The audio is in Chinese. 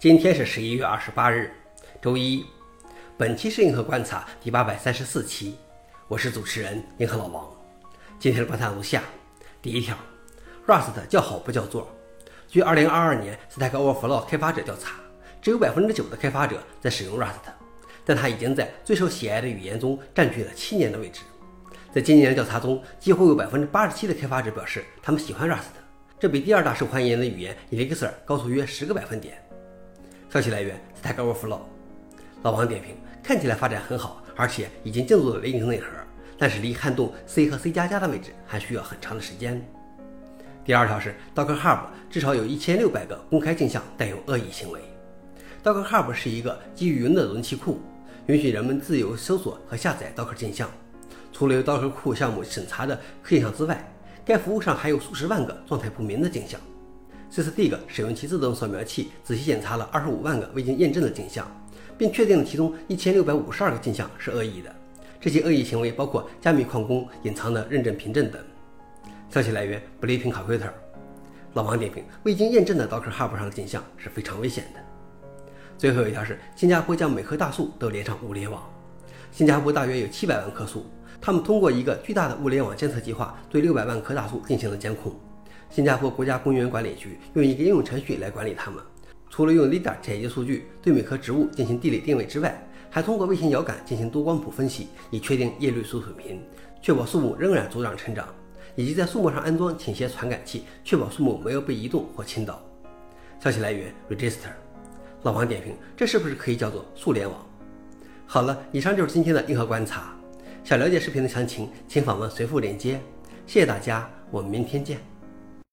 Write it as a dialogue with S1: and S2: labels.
S1: 今天是十一月二十八日，周一。本期是银河观察第八百三十四期，我是主持人银河老王。今天的观察如下：第一条，Rust 叫好不叫座。据二零二二年 Stack Overflow 开发者调查，只有百分之九的开发者在使用 Rust，但它已经在最受喜爱的语言中占据了七年的位置。在今年的调查中，几乎有百分之八十七的开发者表示他们喜欢 Rust，这比第二大受欢迎的语言 Elixir 高出约十个百分点。消息来源：Stack Overflow。老王点评：看起来发展很好，而且已经进入了引擎内核，但是离撼动 C 和 C 加加的位置还需要很长的时间。第二条是 Docker Hub 至少有一千六百个公开镜像带有恶意行为。Docker Hub 是一个基于云的容器库，允许人们自由搜索和下载 Docker 镜像。除了由 Docker 库项目审查的镜像之外，该服务上还有数十万个状态不明的镜像。这次 Dig 使用其自动扫描器仔细检查了二十五万个未经验证的镜像，并确定了其中一千六百五十二个镜像是恶意的。这些恶意行为包括加密矿工隐藏的认证凭证等。消息来源：Bleeping Computer。老王点评：未经验证的 Docker Hub 上的镜像是非常危险的。最后一条是新加坡将每棵大树都连上物联网。新加坡大约有七百万棵树，他们通过一个巨大的物联网监测计划对六百万棵大树进行了监控。新加坡国家公园管理局用一个应用程序来管理它们，除了用 LiDAR 采集数据对每棵植物进行地理定位之外，还通过卫星遥感进行多光谱分析，以确定叶绿素水平，确保树木仍然茁壮成长，以及在树木上安装倾斜传感器，确保树木没有被移动或倾倒。消息来源：Register。老王点评：这是不是可以叫做树联网？好了，以上就是今天的硬核观察。想了解视频的详情，请访问随附链接。谢谢大家，我们明天见。